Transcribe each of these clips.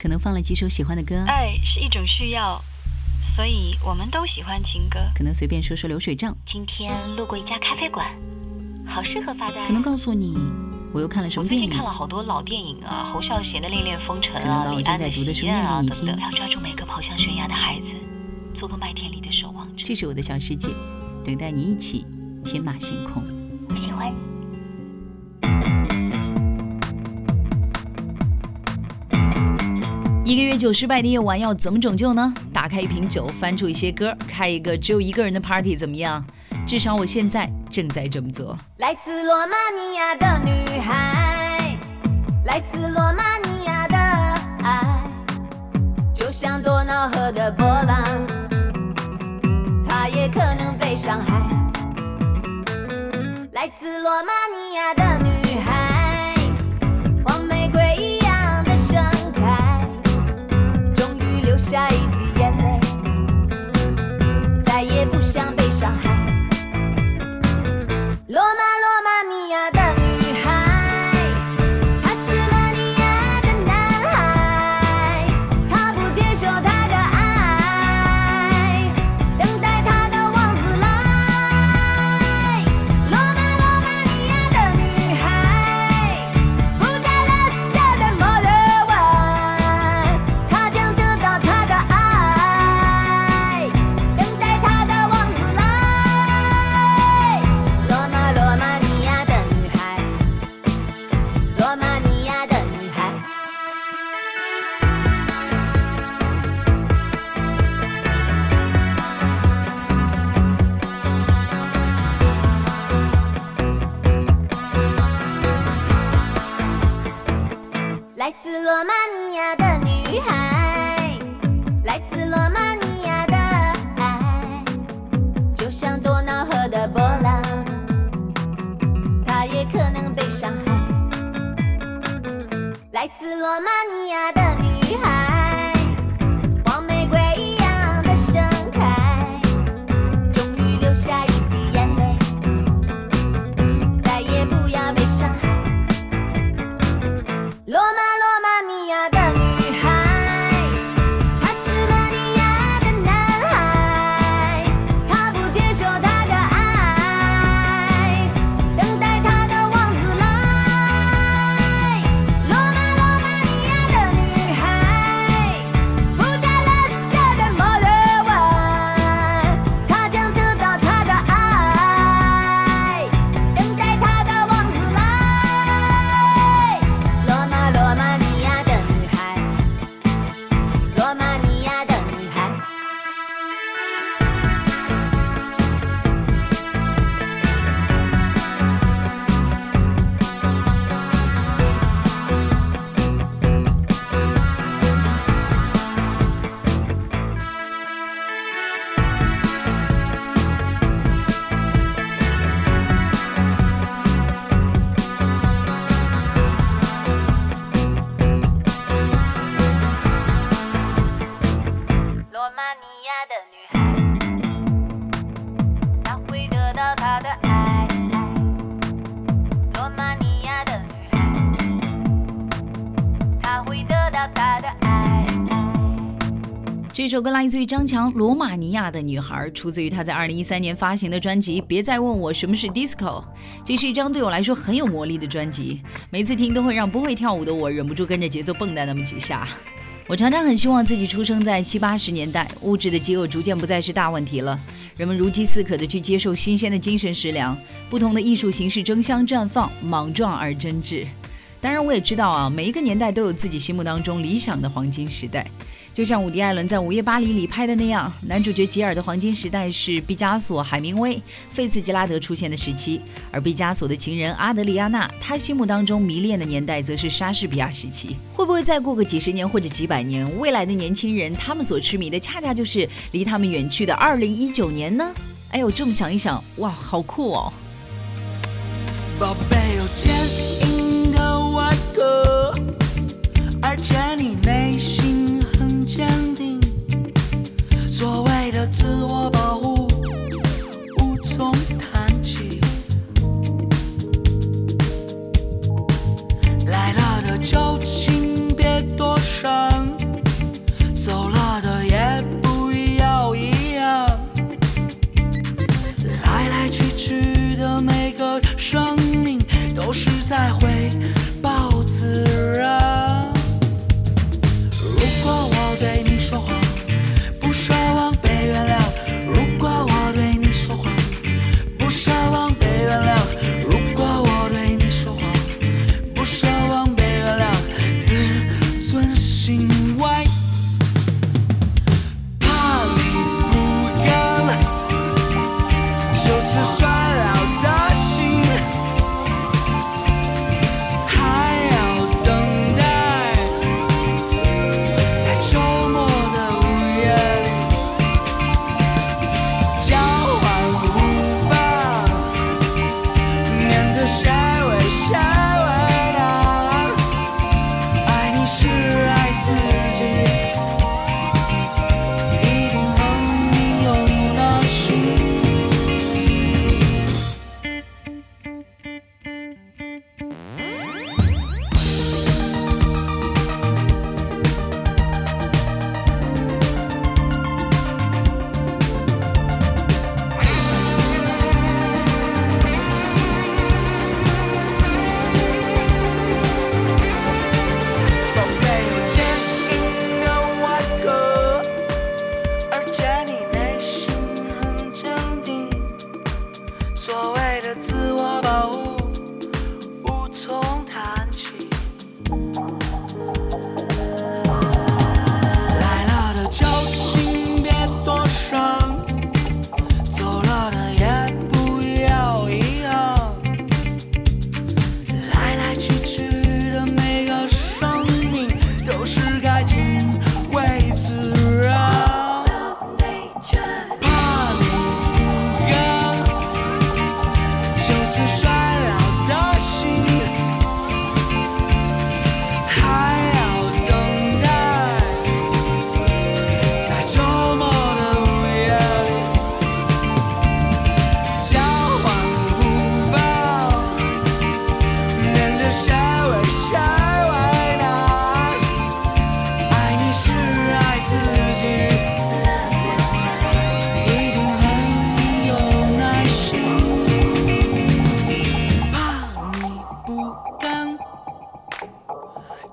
可能放了几首喜欢的歌，爱是一种需要，所以我们都喜欢情歌。可能随便说说流水账，今天路过一家咖啡馆，好适合发呆。可能告诉你我又看了什么电影。最近看了好多老电影啊，侯孝贤的《恋恋风尘》啊，李安的《读的书念给你听。要抓住每个跑向悬崖的孩子，做个麦田里的守望者。这是我的小世界，等待你一起天马行空。我喜欢一个月酒失败的夜晚要怎么拯救呢？打开一瓶酒，翻出一些歌，开一个只有一个人的 party，怎么样？至少我现在正在这么做。来自罗马尼亚的女孩，来自罗马尼亚的爱，就像多瑙河的波浪，它也可能被伤害。来自罗马尼亚的想来自罗马尼亚的首歌来自于张强，《罗马尼亚的女孩》出自于他在二零一三年发行的专辑《别再问我什么是 disco》。这是一张对我来说很有魔力的专辑，每次听都会让不会跳舞的我忍不住跟着节奏蹦跶那么几下。我常常很希望自己出生在七八十年代，物质的饥饿逐渐不再是大问题了，人们如饥似渴地去接受新鲜的精神食粮，不同的艺术形式争相绽放，莽撞而真挚。当然，我也知道啊，每一个年代都有自己心目当中理想的黄金时代。就像伍迪·艾伦在《午夜巴黎》里拍的那样，男主角吉尔的黄金时代是毕加索、海明威、费茨吉拉德出现的时期，而毕加索的情人阿德里亚娜，他心目当中迷恋的年代则是莎士比亚时期。会不会再过个几十年或者几百年，未来的年轻人他们所痴迷的，恰恰就是离他们远去的二零一九年呢？哎呦，这么想一想，哇，好酷哦！宝贝再会。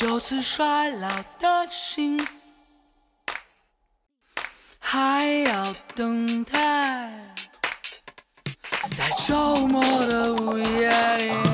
就此衰老的心，还要等待，在周末的午夜里。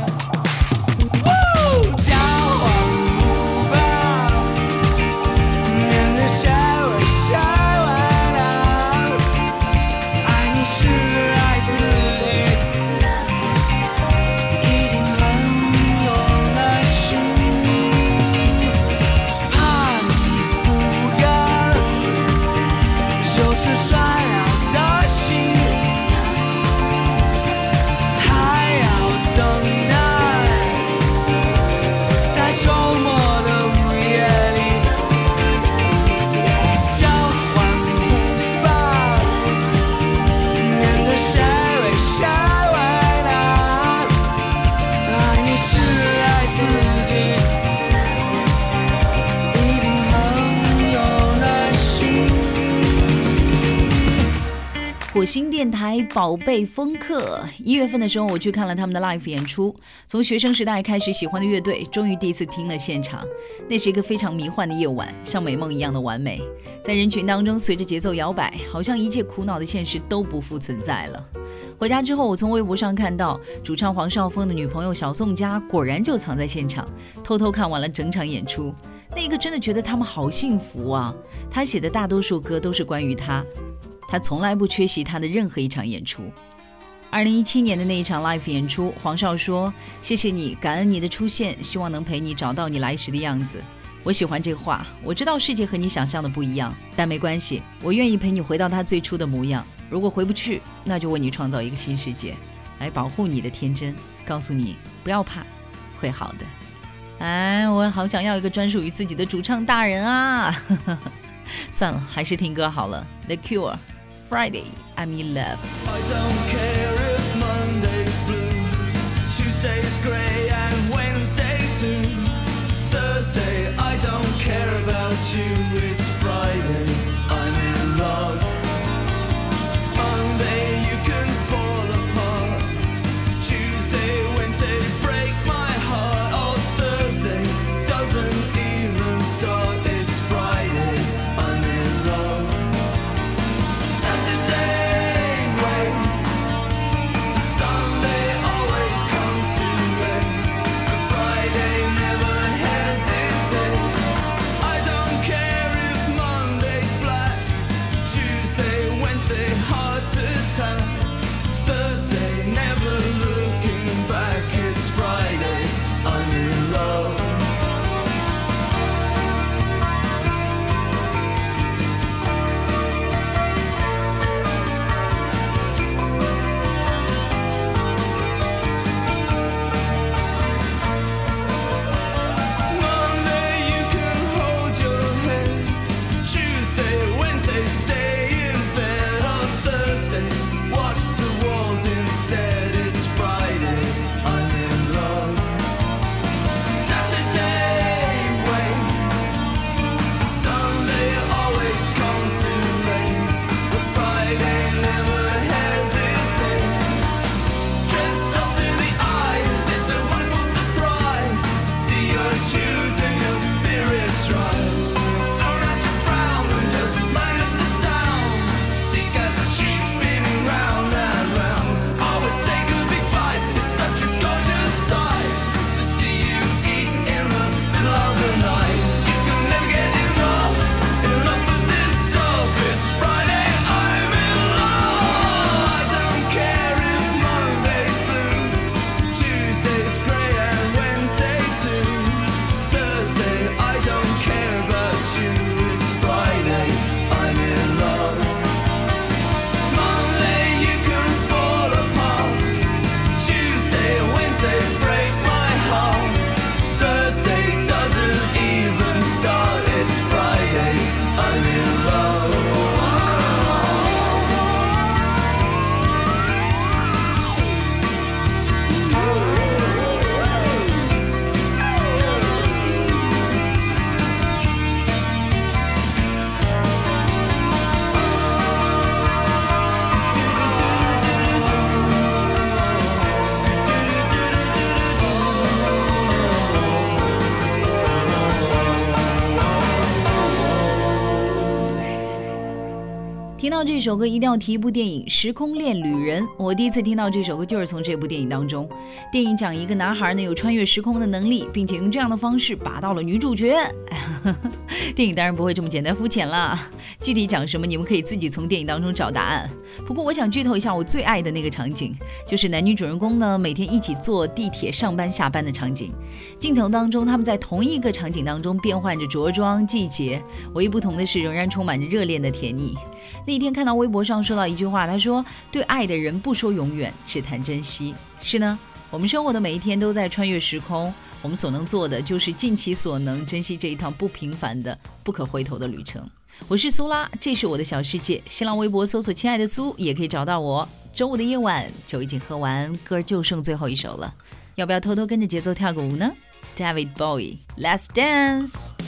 新电台宝贝风客，一月份的时候我去看了他们的 live 演出，从学生时代开始喜欢的乐队，终于第一次听了现场。那是一个非常迷幻的夜晚，像美梦一样的完美。在人群当中，随着节奏摇摆，好像一切苦恼的现实都不复存在了。回家之后，我从微博上看到主唱黄少峰的女朋友小宋佳果然就藏在现场，偷偷看完了整场演出。那一刻真的觉得他们好幸福啊！他写的大多数歌都是关于他，他从来不缺席他的任何一场演出。二零一七年的那一场 live 演出，黄少说：“谢谢你，感恩你的出现，希望能陪你找到你来时的样子。”我喜欢这话。我知道世界和你想象的不一样，但没关系，我愿意陪你回到他最初的模样。如果回不去，那就为你创造一个新世界，来保护你的天真，告诉你不要怕，会好的。哎，我好想要一个专属于自己的主唱大人啊！算了，还是听歌好了。The Cure, Friday, I'm in love。I don't care if Monday's blue, Tuesday's grey and Wednesday too. Thursday, I don't care about you. 这首歌，一定要提一部电影《时空恋旅人》。我第一次听到这首歌就是从这部电影当中。电影讲一个男孩呢有穿越时空的能力，并且用这样的方式拔到了女主角。电影当然不会这么简单肤浅啦，具体讲什么你们可以自己从电影当中找答案。不过我想剧透一下我最爱的那个场景，就是男女主人公呢每天一起坐地铁上班下班的场景。镜头当中他们在同一个场景当中变换着着装季节，唯一不同的是仍然充满着热恋的甜蜜。那天看到微博上说到一句话，他说：“对爱的人不说永远，只谈珍惜。”是呢，我们生活的每一天都在穿越时空，我们所能做的就是尽其所能，珍惜这一趟不平凡的、不可回头的旅程。我是苏拉，这是我的小世界。新浪微博搜索“亲爱的苏”也可以找到我。周五的夜晚，酒已经喝完，歌就剩最后一首了，要不要偷偷跟着节奏跳个舞呢？David Bowie，Let's dance。